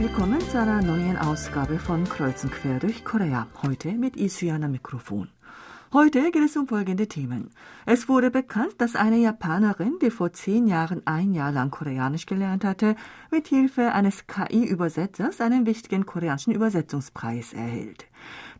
willkommen zu einer neuen Ausgabe von Kreuzen quer durch Korea. Heute mit Isuyana Mikrofon. Heute geht es um folgende Themen. Es wurde bekannt, dass eine Japanerin, die vor zehn Jahren ein Jahr lang Koreanisch gelernt hatte, mit Hilfe eines KI-Übersetzers einen wichtigen koreanischen Übersetzungspreis erhielt.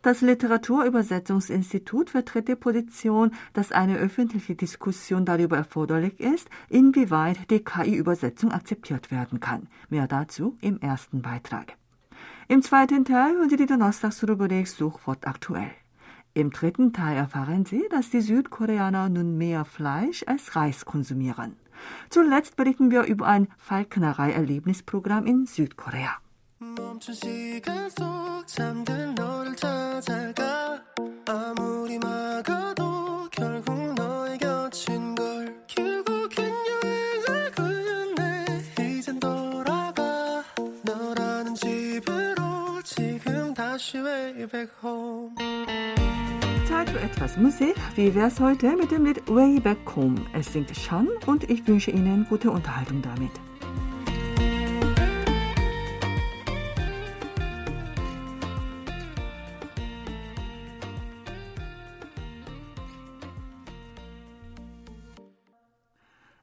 Das Literaturübersetzungsinstitut vertritt die Position, dass eine öffentliche Diskussion darüber erforderlich ist, inwieweit die KI-Übersetzung akzeptiert werden kann. Mehr dazu im ersten Beitrag. Im zweiten Teil hören Sie die Donnerstagsrubrik Suchwort aktuell. Im dritten Teil erfahren Sie, dass die Südkoreaner nun mehr Fleisch als Reis konsumieren. Zuletzt berichten wir über ein Falknerei-Erlebnisprogramm in Südkorea. Zeit für etwas Musik. Wie wär's heute mit dem Lied Way Back Home? Es singt Shan und ich wünsche Ihnen gute Unterhaltung damit.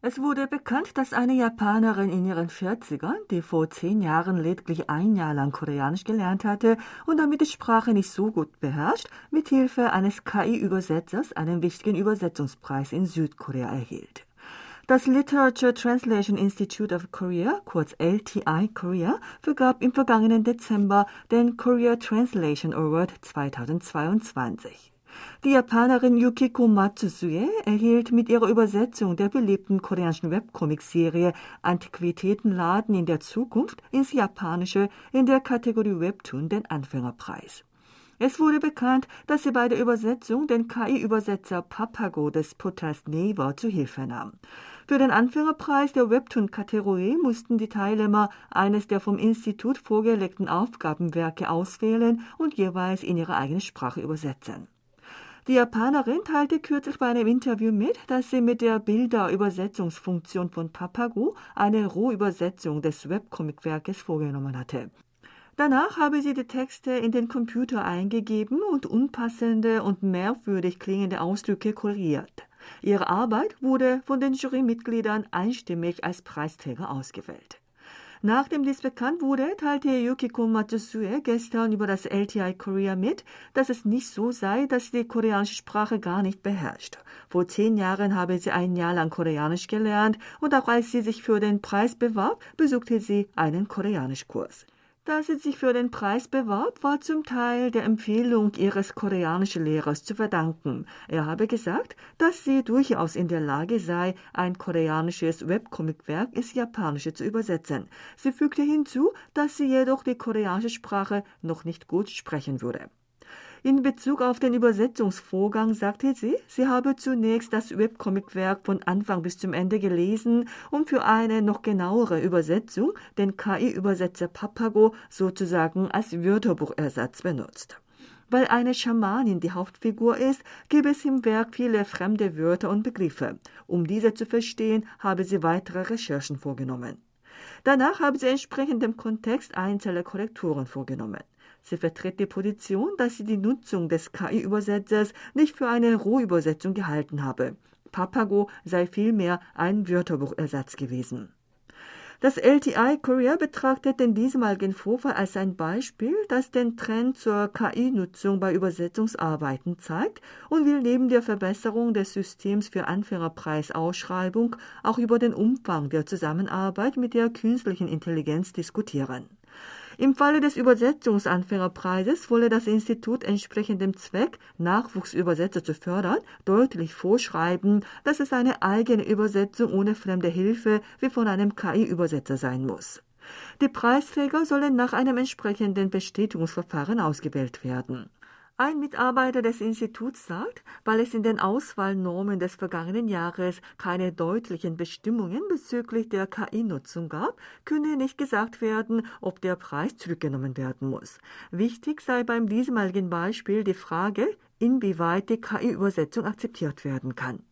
Es wurde bekannt, dass eine Japanerin in ihren 40ern, die vor zehn Jahren lediglich ein Jahr lang Koreanisch gelernt hatte und damit die Sprache nicht so gut beherrscht, mit Hilfe eines KI-Übersetzers einen wichtigen Übersetzungspreis in Südkorea erhielt. Das Literature Translation Institute of Korea, kurz LTI Korea, vergab im vergangenen Dezember den Korea Translation Award 2022. Die Japanerin Yukiko Matsuzue erhielt mit ihrer Übersetzung der beliebten koreanischen Webcomic-Serie Antiquitätenladen in der Zukunft ins Japanische in der Kategorie Webtoon den Anfängerpreis. Es wurde bekannt, dass sie bei der Übersetzung den KI-Übersetzer Papago des Portals Naver zu Hilfe nahm. Für den Anfängerpreis der Webtoon-Kategorie mussten die Teilnehmer eines der vom Institut vorgelegten Aufgabenwerke auswählen und jeweils in ihre eigene Sprache übersetzen. Die Japanerin teilte kürzlich bei einem Interview mit, dass sie mit der Bilderübersetzungsfunktion von Papago eine Rohübersetzung des Webcomicwerkes vorgenommen hatte. Danach habe sie die Texte in den Computer eingegeben und unpassende und merkwürdig klingende Ausdrücke korrigiert. Ihre Arbeit wurde von den Jurymitgliedern einstimmig als Preisträger ausgewählt. Nachdem dies bekannt wurde, teilte Yukiko Matsusue gestern über das LTI Korea mit, dass es nicht so sei, dass sie die koreanische Sprache gar nicht beherrscht. Vor zehn Jahren habe sie ein Jahr lang Koreanisch gelernt und auch als sie sich für den Preis bewarb, besuchte sie einen Koreanischkurs. Dass sie sich für den Preis bewarb, war zum Teil der Empfehlung ihres koreanischen Lehrers zu verdanken. Er habe gesagt, dass sie durchaus in der Lage sei, ein koreanisches Webcomicwerk ins Japanische zu übersetzen. Sie fügte hinzu, dass sie jedoch die koreanische Sprache noch nicht gut sprechen würde. In Bezug auf den Übersetzungsvorgang sagte sie, sie habe zunächst das Webcomicwerk von Anfang bis zum Ende gelesen und für eine noch genauere Übersetzung den KI-Übersetzer Papago sozusagen als Wörterbuchersatz benutzt. Weil eine Schamanin die Hauptfigur ist, gibt es im Werk viele fremde Wörter und Begriffe. Um diese zu verstehen, habe sie weitere Recherchen vorgenommen. Danach habe sie entsprechend dem Kontext einzelne Korrekturen vorgenommen. Sie vertritt die Position, dass sie die Nutzung des KI-Übersetzers nicht für eine Rohübersetzung gehalten habe. Papago sei vielmehr ein Wörterbuchersatz gewesen. Das LTI Korea betrachtet den diesmaligen Vorfall als ein Beispiel, das den Trend zur KI-Nutzung bei Übersetzungsarbeiten zeigt und will neben der Verbesserung des Systems für Anfängerpreisausschreibung auch über den Umfang der Zusammenarbeit mit der künstlichen Intelligenz diskutieren. Im Falle des Übersetzungsanfängerpreises wolle das Institut entsprechend dem Zweck, Nachwuchsübersetzer zu fördern, deutlich vorschreiben, dass es eine eigene Übersetzung ohne fremde Hilfe wie von einem KI-Übersetzer sein muss. Die Preisträger sollen nach einem entsprechenden Bestätigungsverfahren ausgewählt werden. Ein Mitarbeiter des Instituts sagt, weil es in den Auswahlnormen des vergangenen Jahres keine deutlichen Bestimmungen bezüglich der KI-Nutzung gab, könne nicht gesagt werden, ob der Preis zurückgenommen werden muss. Wichtig sei beim diesmaligen Beispiel die Frage, inwieweit die KI-Übersetzung akzeptiert werden kann.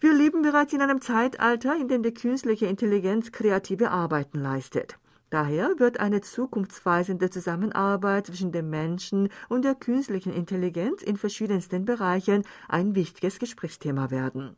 Wir leben bereits in einem Zeitalter, in dem die künstliche Intelligenz kreative Arbeiten leistet. Daher wird eine zukunftsweisende Zusammenarbeit zwischen dem Menschen und der künstlichen Intelligenz in verschiedensten Bereichen ein wichtiges Gesprächsthema werden.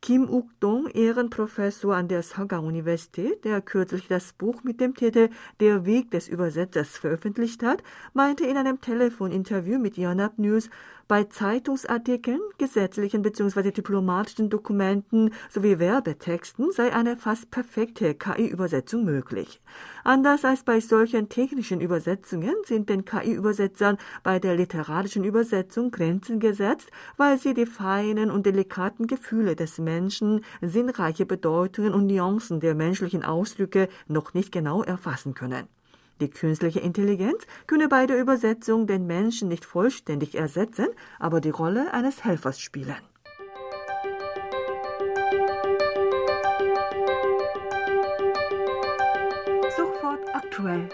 Kim Uk-dong, Ehrenprofessor an der Sagang-Universität, der kürzlich das Buch mit dem Titel Der Weg des Übersetzers veröffentlicht hat, meinte in einem Telefoninterview mit Yonhap News, bei Zeitungsartikeln, gesetzlichen bzw. diplomatischen Dokumenten sowie Werbetexten sei eine fast perfekte KI-Übersetzung möglich. Anders als bei solchen technischen Übersetzungen sind den KI-Übersetzern bei der literarischen Übersetzung Grenzen gesetzt, weil sie die feinen und delikaten Gefühle des Menschen, sinnreiche Bedeutungen und Nuancen der menschlichen Ausdrücke noch nicht genau erfassen können. Die künstliche Intelligenz könne bei der Übersetzung den Menschen nicht vollständig ersetzen, aber die Rolle eines Helfers spielen. Aktuell.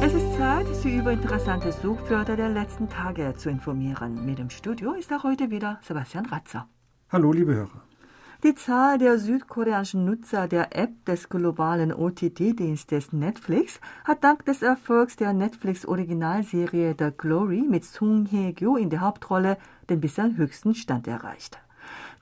Es ist Zeit, Sie über interessante Suchwörter der letzten Tage zu informieren. Mit dem Studio ist auch heute wieder Sebastian Ratzer. Hallo, liebe Hörer. Die Zahl der südkoreanischen Nutzer der App des globalen OTT-Dienstes Netflix hat dank des Erfolgs der Netflix-Originalserie The Glory mit Sung Hye-kyo in der Hauptrolle den bisher höchsten Stand erreicht.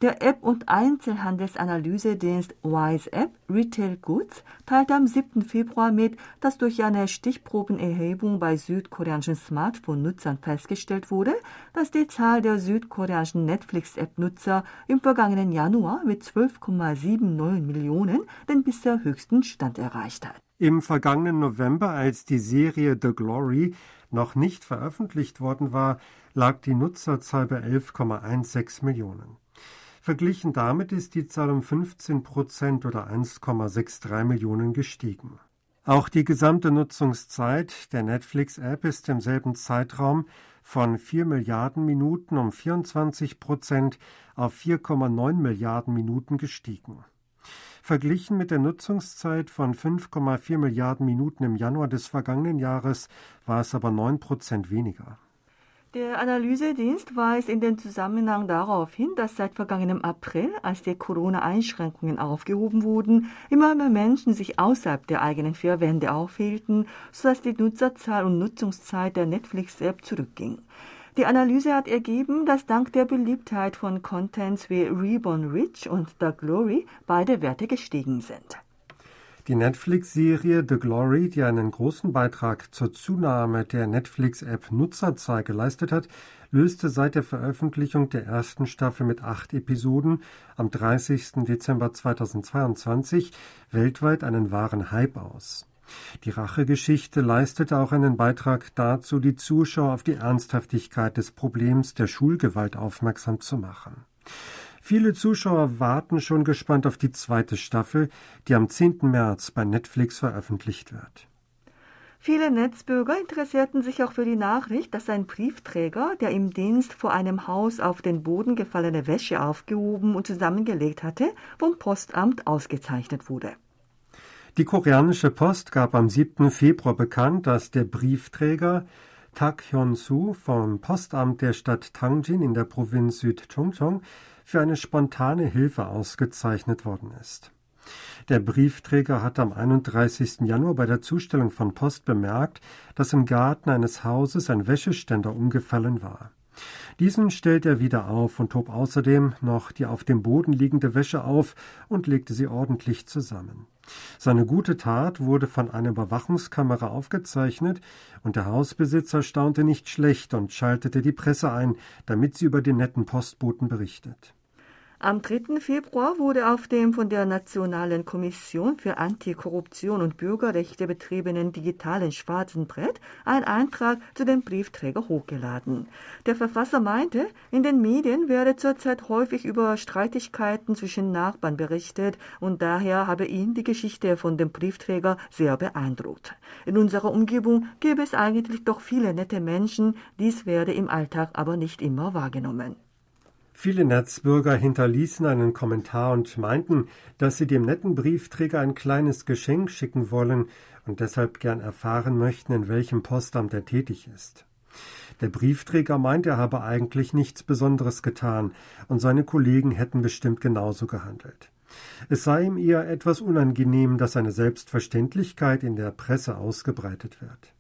Der App- und Einzelhandelsanalysedienst Wise App Retail Goods teilte am 7. Februar mit, dass durch eine Stichprobenerhebung bei südkoreanischen Smartphone-Nutzern festgestellt wurde, dass die Zahl der südkoreanischen Netflix-App-Nutzer im vergangenen Januar mit 12,79 Millionen den bisher höchsten Stand erreicht hat. Im vergangenen November, als die Serie The Glory noch nicht veröffentlicht worden war, lag die Nutzerzahl bei 11,16 Millionen. Verglichen damit ist die Zahl um 15 Prozent oder 1,63 Millionen gestiegen. Auch die gesamte Nutzungszeit der Netflix-App ist im selben Zeitraum von 4 Milliarden Minuten um 24 Prozent auf 4,9 Milliarden Minuten gestiegen. Verglichen mit der Nutzungszeit von 5,4 Milliarden Minuten im Januar des vergangenen Jahres war es aber 9 Prozent weniger. Der Analysedienst weist in dem Zusammenhang darauf hin, dass seit vergangenem April, als die Corona-Einschränkungen aufgehoben wurden, immer mehr Menschen sich außerhalb der eigenen vier Wände aufhielten, sodass die Nutzerzahl und Nutzungszeit der Netflix-App zurückging. Die Analyse hat ergeben, dass dank der Beliebtheit von Contents wie Reborn Rich und The Glory beide Werte gestiegen sind. Die Netflix-Serie The Glory, die einen großen Beitrag zur Zunahme der Netflix-App Nutzerzahl geleistet hat, löste seit der Veröffentlichung der ersten Staffel mit acht Episoden am 30. Dezember 2022 weltweit einen wahren Hype aus. Die Rachegeschichte leistete auch einen Beitrag dazu, die Zuschauer auf die Ernsthaftigkeit des Problems der Schulgewalt aufmerksam zu machen. Viele Zuschauer warten schon gespannt auf die zweite Staffel, die am 10. März bei Netflix veröffentlicht wird. Viele Netzbürger interessierten sich auch für die Nachricht, dass ein Briefträger, der im Dienst vor einem Haus auf den Boden gefallene Wäsche aufgehoben und zusammengelegt hatte, vom Postamt ausgezeichnet wurde. Die koreanische Post gab am 7. Februar bekannt, dass der Briefträger Tak Hyun-soo vom Postamt der Stadt Tangjin in der Provinz Südchungcheong für eine spontane Hilfe ausgezeichnet worden ist. Der Briefträger hat am 31. Januar bei der Zustellung von Post bemerkt, dass im Garten eines Hauses ein Wäscheständer umgefallen war. Diesen stellt er wieder auf und hob außerdem noch die auf dem Boden liegende Wäsche auf und legte sie ordentlich zusammen. Seine gute Tat wurde von einer Überwachungskamera aufgezeichnet, und der Hausbesitzer staunte nicht schlecht und schaltete die Presse ein, damit sie über den netten Postboten berichtet. Am 3. Februar wurde auf dem von der Nationalen Kommission für Antikorruption und Bürgerrechte betriebenen digitalen schwarzen Brett ein Eintrag zu dem Briefträger hochgeladen. Der Verfasser meinte, in den Medien werde zurzeit häufig über Streitigkeiten zwischen Nachbarn berichtet und daher habe ihn die Geschichte von dem Briefträger sehr beeindruckt. In unserer Umgebung gäbe es eigentlich doch viele nette Menschen, dies werde im Alltag aber nicht immer wahrgenommen. Viele Netzbürger hinterließen einen Kommentar und meinten, dass sie dem netten Briefträger ein kleines Geschenk schicken wollen und deshalb gern erfahren möchten, in welchem Postamt er tätig ist. Der Briefträger meint, er habe eigentlich nichts Besonderes getan und seine Kollegen hätten bestimmt genauso gehandelt. Es sei ihm eher etwas unangenehm, dass seine Selbstverständlichkeit in der Presse ausgebreitet wird.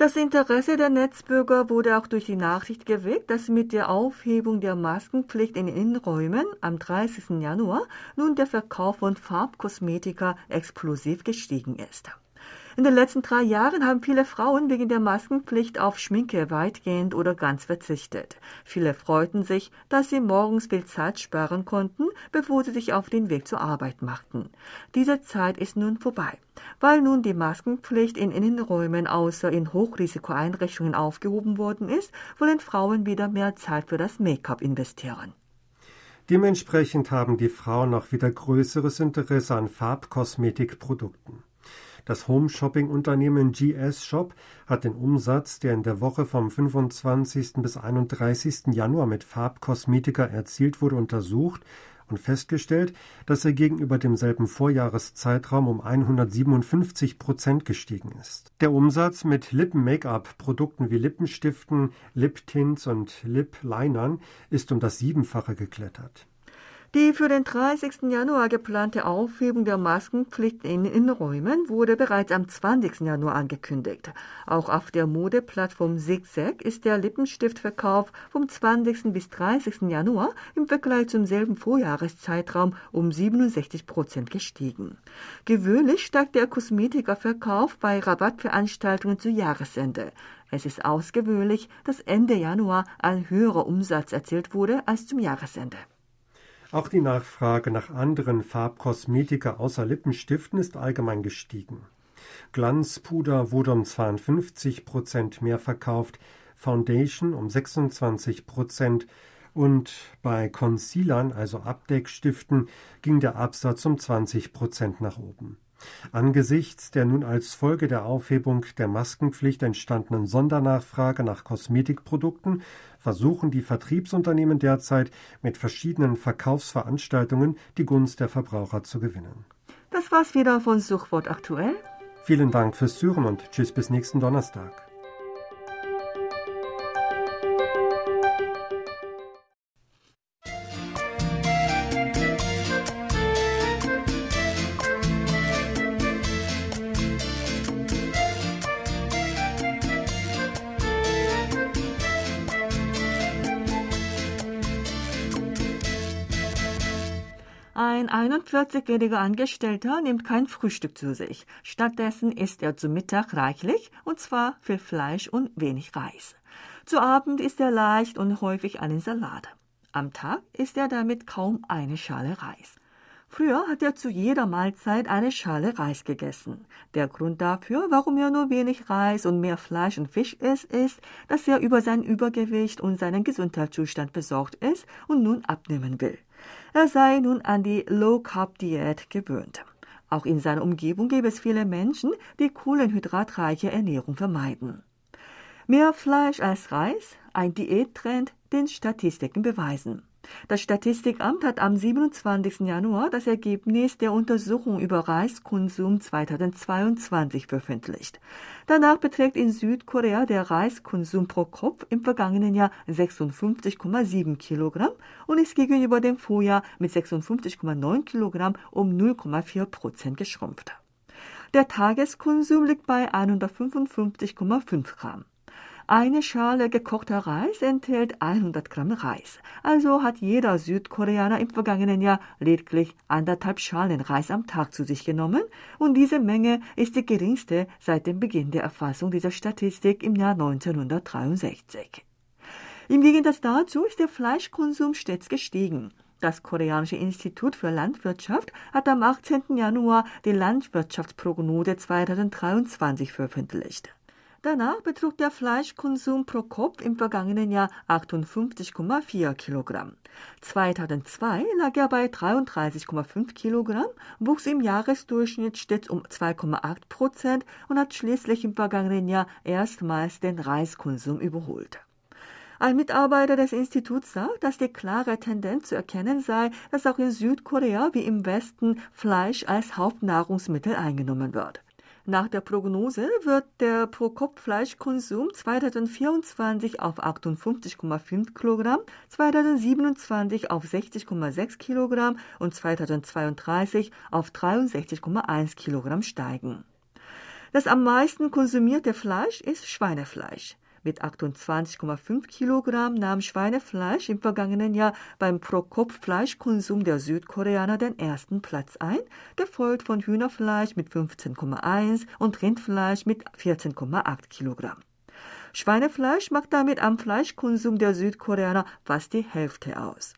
Das Interesse der Netzbürger wurde auch durch die Nachricht geweckt, dass mit der Aufhebung der Maskenpflicht in Innenräumen am 30. Januar nun der Verkauf von Farbkosmetika explosiv gestiegen ist. In den letzten drei Jahren haben viele Frauen wegen der Maskenpflicht auf Schminke weitgehend oder ganz verzichtet. Viele freuten sich, dass sie morgens viel Zeit sparen konnten, bevor sie sich auf den Weg zur Arbeit machten. Diese Zeit ist nun vorbei. Weil nun die Maskenpflicht in Innenräumen außer in Hochrisikoeinrichtungen aufgehoben worden ist, wollen Frauen wieder mehr Zeit für das Make-up investieren. Dementsprechend haben die Frauen auch wieder größeres Interesse an Farbkosmetikprodukten. Das Home-Shopping-Unternehmen GS Shop hat den Umsatz, der in der Woche vom 25. bis 31. Januar mit Farbkosmetika erzielt wurde, untersucht und festgestellt, dass er gegenüber demselben Vorjahreszeitraum um 157 Prozent gestiegen ist. Der Umsatz mit Lippen-Make-up-Produkten wie Lippenstiften, Lip-Tints und Lip-Linern ist um das Siebenfache geklettert. Die für den 30. Januar geplante Aufhebung der Maskenpflicht in Innenräumen wurde bereits am 20. Januar angekündigt. Auch auf der Modeplattform Zigzag ist der Lippenstiftverkauf vom 20. bis 30. Januar im Vergleich zum selben Vorjahreszeitraum um 67 Prozent gestiegen. Gewöhnlich steigt der Kosmetikerverkauf bei Rabattveranstaltungen zu Jahresende. Es ist ausgewöhnlich, dass Ende Januar ein höherer Umsatz erzielt wurde als zum Jahresende. Auch die Nachfrage nach anderen Farbkosmetika außer Lippenstiften ist allgemein gestiegen. Glanzpuder wurde um 52 Prozent mehr verkauft, Foundation um 26 Prozent und bei Concealern, also Abdeckstiften, ging der Absatz um 20 Prozent nach oben. Angesichts der nun als Folge der Aufhebung der Maskenpflicht entstandenen Sondernachfrage nach Kosmetikprodukten versuchen die Vertriebsunternehmen derzeit mit verschiedenen Verkaufsveranstaltungen die Gunst der Verbraucher zu gewinnen. Das war's wieder von Suchwort aktuell. Vielen Dank fürs Zuhören und tschüss bis nächsten Donnerstag. Ein 41-jähriger Angestellter nimmt kein Frühstück zu sich. Stattdessen isst er zu Mittag reichlich, und zwar viel Fleisch und wenig Reis. Zu Abend isst er leicht und häufig einen Salat. Am Tag isst er damit kaum eine Schale Reis. Früher hat er zu jeder Mahlzeit eine Schale Reis gegessen. Der Grund dafür, warum er nur wenig Reis und mehr Fleisch und Fisch isst, ist, dass er über sein Übergewicht und seinen Gesundheitszustand besorgt ist und nun abnehmen will. Er sei nun an die Low-Carb-Diät gewöhnt. Auch in seiner Umgebung gäbe es viele Menschen, die kohlenhydratreiche Ernährung vermeiden. Mehr Fleisch als Reis, ein Diättrend, den Statistiken beweisen. Das Statistikamt hat am 27. Januar das Ergebnis der Untersuchung über Reiskonsum 2022 veröffentlicht. Danach beträgt in Südkorea der Reiskonsum pro Kopf im vergangenen Jahr 56,7 Kilogramm und ist gegenüber dem Vorjahr mit 56,9 Kilogramm um 0,4 Prozent geschrumpft. Der Tageskonsum liegt bei 155,5 Gramm. Eine Schale gekochter Reis enthält 100 Gramm Reis. Also hat jeder Südkoreaner im vergangenen Jahr lediglich anderthalb Schalen Reis am Tag zu sich genommen und diese Menge ist die geringste seit dem Beginn der Erfassung dieser Statistik im Jahr 1963. Im Gegensatz dazu ist der Fleischkonsum stets gestiegen. Das Koreanische Institut für Landwirtschaft hat am 18. Januar die Landwirtschaftsprognose 2023 veröffentlicht. Danach betrug der Fleischkonsum pro Kopf im vergangenen Jahr 58,4 Kilogramm. 2002 lag er bei 33,5 Kilogramm, wuchs im Jahresdurchschnitt stets um 2,8 Prozent und hat schließlich im vergangenen Jahr erstmals den Reiskonsum überholt. Ein Mitarbeiter des Instituts sagt, dass die klare Tendenz zu erkennen sei, dass auch in Südkorea wie im Westen Fleisch als Hauptnahrungsmittel eingenommen wird. Nach der Prognose wird der Pro-Kopf-Fleischkonsum 2024 auf 58,5 Kilogramm, 2027 auf 60,6 Kilogramm und 2032 auf 63,1 Kilogramm steigen. Das am meisten konsumierte Fleisch ist Schweinefleisch. Mit 28,5 Kilogramm nahm Schweinefleisch im vergangenen Jahr beim Pro-Kopf-Fleischkonsum der Südkoreaner den ersten Platz ein, gefolgt von Hühnerfleisch mit 15,1 und Rindfleisch mit 14,8 Kilogramm. Schweinefleisch macht damit am Fleischkonsum der Südkoreaner fast die Hälfte aus.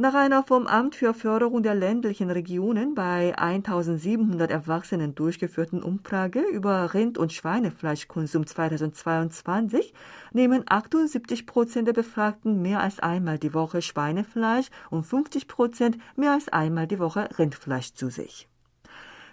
Nach einer vom Amt für Förderung der ländlichen Regionen bei 1700 Erwachsenen durchgeführten Umfrage über Rind- und Schweinefleischkonsum 2022 nehmen 78 Prozent der Befragten mehr als einmal die Woche Schweinefleisch und 50 Prozent mehr als einmal die Woche Rindfleisch zu sich.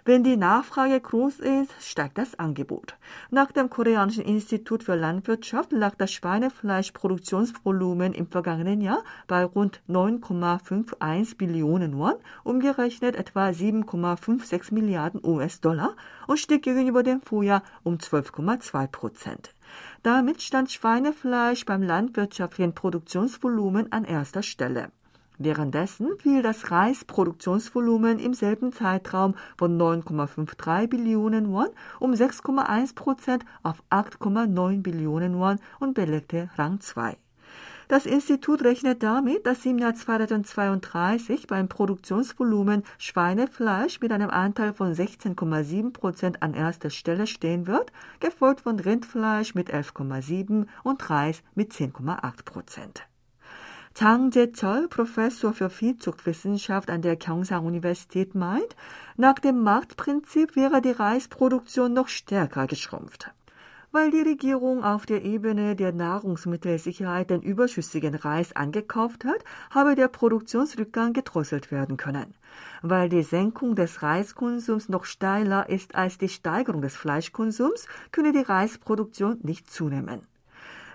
Wenn die Nachfrage groß ist, steigt das Angebot. Nach dem Koreanischen Institut für Landwirtschaft lag das Schweinefleischproduktionsvolumen im vergangenen Jahr bei rund 9,51 Billionen Won, umgerechnet etwa 7,56 Milliarden US-Dollar und stieg gegenüber dem Vorjahr um 12,2 Prozent. Damit stand Schweinefleisch beim landwirtschaftlichen Produktionsvolumen an erster Stelle. Währenddessen fiel das Reisproduktionsvolumen im selben Zeitraum von 9,53 Billionen Won um 6,1 Prozent auf 8,9 Billionen Won und belegte Rang 2. Das Institut rechnet damit, dass im Jahr 2032 beim Produktionsvolumen Schweinefleisch mit einem Anteil von 16,7 Prozent an erster Stelle stehen wird, gefolgt von Rindfleisch mit 11,7 und Reis mit 10,8 Prozent. Zhang Professor für Viehzuchtwissenschaft an der Gyeongsang-Universität, meint, nach dem Marktprinzip wäre die Reisproduktion noch stärker geschrumpft. Weil die Regierung auf der Ebene der Nahrungsmittelsicherheit den überschüssigen Reis angekauft hat, habe der Produktionsrückgang gedrosselt werden können. Weil die Senkung des Reiskonsums noch steiler ist als die Steigerung des Fleischkonsums, könne die Reisproduktion nicht zunehmen.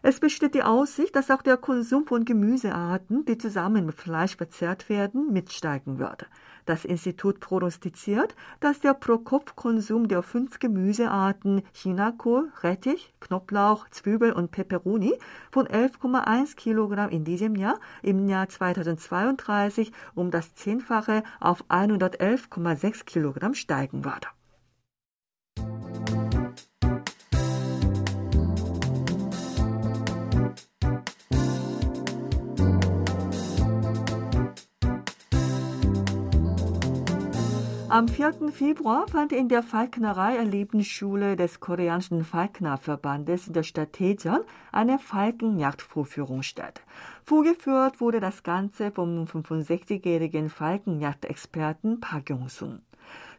Es besteht die Aussicht, dass auch der Konsum von Gemüsearten, die zusammen mit Fleisch verzehrt werden, mitsteigen wird. Das Institut prognostiziert, dass der Pro-Kopf-Konsum der fünf Gemüsearten Chinakohl, Rettich, Knoblauch, Zwiebel und Peperoni von 11,1 Kilogramm in diesem Jahr im Jahr 2032 um das Zehnfache auf 111,6 Kilogramm steigen wird. Am 4. Februar fand in der Falknerei-Erlebnisschule des koreanischen Falknerverbandes in der Stadt Daejeon eine Falkenjagdvorführung statt. Vorgeführt wurde das Ganze vom 65-jährigen Falkenjagdexperten Park Yong-sun.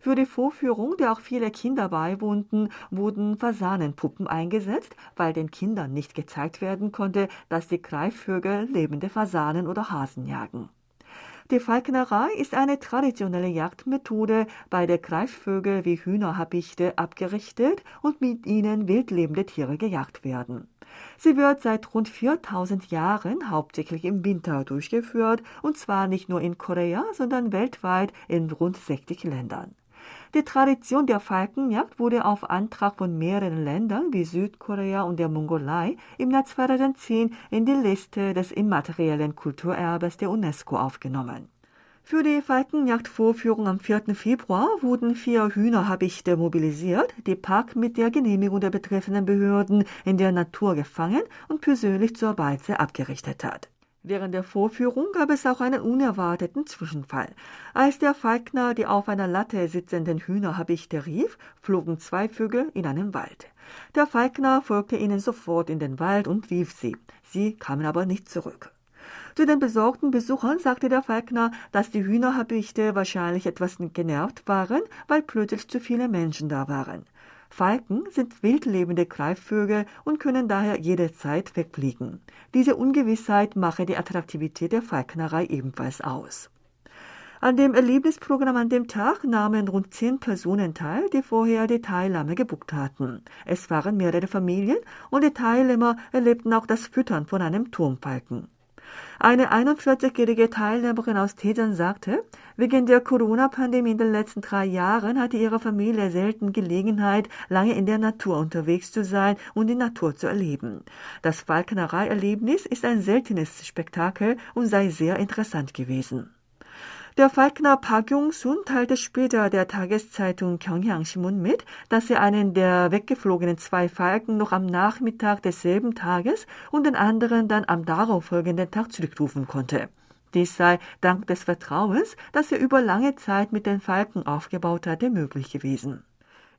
Für die Vorführung, der auch viele Kinder beiwohnten, wurden Fasanenpuppen eingesetzt, weil den Kindern nicht gezeigt werden konnte, dass die Greifvögel lebende Fasanen oder Hasen jagen. Die Falknerei ist eine traditionelle Jagdmethode, bei der Greifvögel wie Hühnerhabichte abgerichtet und mit ihnen wildlebende Tiere gejagt werden. Sie wird seit rund 4000 Jahren hauptsächlich im Winter durchgeführt, und zwar nicht nur in Korea, sondern weltweit in rund 60 Ländern. Die Tradition der Falkenjagd wurde auf Antrag von mehreren Ländern wie Südkorea und der Mongolei im Jahr 2010 in die Liste des immateriellen Kulturerbes der UNESCO aufgenommen. Für die Falkenjagdvorführung am 4. Februar wurden vier Hühnerhabichte mobilisiert, die Park mit der Genehmigung der betreffenden Behörden in der Natur gefangen und persönlich zur Beize abgerichtet hat. Während der Vorführung gab es auch einen unerwarteten Zwischenfall. Als der Falkner die auf einer Latte sitzenden Hühnerhabichte rief, flogen zwei Vögel in einen Wald. Der Falkner folgte ihnen sofort in den Wald und rief sie. Sie kamen aber nicht zurück. Zu den besorgten Besuchern sagte der Falkner, dass die Hühnerhabichte wahrscheinlich etwas genervt waren, weil plötzlich zu viele Menschen da waren. Falken sind wildlebende Greifvögel und können daher jederzeit wegfliegen. Diese Ungewissheit mache die Attraktivität der Falknerei ebenfalls aus. An dem Erlebnisprogramm an dem Tag nahmen rund zehn Personen teil, die vorher die Teilnahme gebucht hatten. Es waren mehrere Familien und die Teilnehmer erlebten auch das Füttern von einem Turmfalken. Eine 41-jährige Teilnehmerin aus Tejan sagte, wegen der Corona-Pandemie in den letzten drei Jahren hatte ihre Familie selten Gelegenheit, lange in der Natur unterwegs zu sein und die Natur zu erleben. Das Falknerei-Erlebnis ist ein seltenes Spektakel und sei sehr interessant gewesen. Der Falkner Park Jung-sun teilte später der Tageszeitung Gyeongyang Shimun mit, dass er einen der weggeflogenen zwei Falken noch am Nachmittag desselben Tages und den anderen dann am darauffolgenden Tag zurückrufen konnte. Dies sei dank des Vertrauens, das er über lange Zeit mit den Falken aufgebaut hatte, möglich gewesen.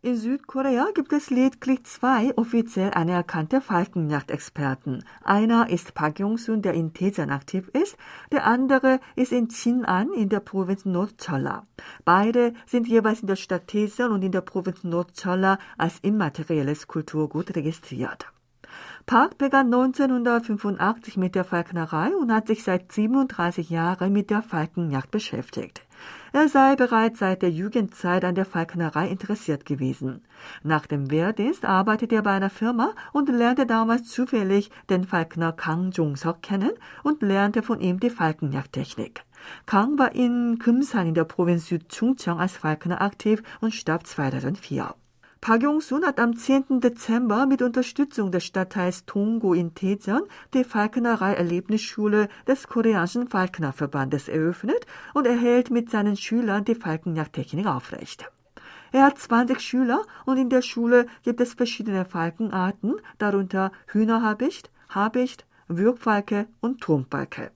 In Südkorea gibt es lediglich zwei offiziell anerkannte Falkenjagdexperten. Einer ist Park Jong-sun, der in Daejeon aktiv ist, der andere ist in Chin'an in der Provinz Nordcholla. Beide sind jeweils in der Stadt Daejeon und in der Provinz Nordcholla als immaterielles Kulturgut registriert. Park begann 1985 mit der Falknerei und hat sich seit 37 Jahren mit der Falkenjagd beschäftigt. Er sei bereits seit der Jugendzeit an der Falknerei interessiert gewesen. Nach dem Wehrdienst arbeitete er bei einer Firma und lernte damals zufällig den Falkner Kang Jung-sok kennen und lernte von ihm die Falkenjagdtechnik. Kang war in Kumsan in der Provinz Südchungcheong als Falkner aktiv und starb 2004. Park Jong-sun hat am 10. Dezember mit Unterstützung des Stadtteils Tonggo in Daejeon die Falknerei-Erlebnisschule des koreanischen Falknerverbandes eröffnet und erhält mit seinen Schülern die Falkenjagdtechnik aufrecht. Er hat 20 Schüler und in der Schule gibt es verschiedene Falkenarten, darunter Hühnerhabicht, Habicht, Würgfalke und Turmfalke.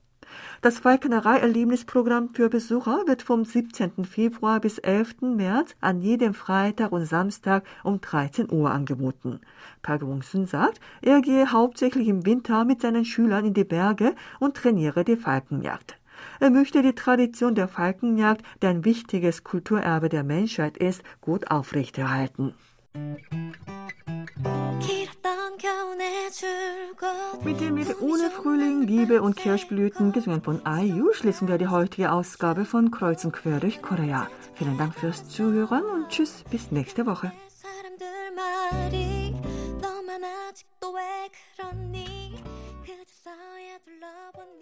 Das Falknerei-Erlebnisprogramm für Besucher wird vom 17. Februar bis 11. März an jedem Freitag und Samstag um 13 Uhr angeboten. Park Wong-sun sagt, er gehe hauptsächlich im Winter mit seinen Schülern in die Berge und trainiere die Falkenjagd. Er möchte die Tradition der Falkenjagd, der ein wichtiges Kulturerbe der Menschheit ist, gut aufrechterhalten. Mit dem Lied Ohne Frühling, Liebe und Kirschblüten, gesungen von IU, schließen wir die heutige Ausgabe von Kreuz und Quer durch Korea. Vielen dank fürs Zuhören und tschüss, bis nächste Woche. 너만 아직도 왜 그러니 그제서야 둘러보니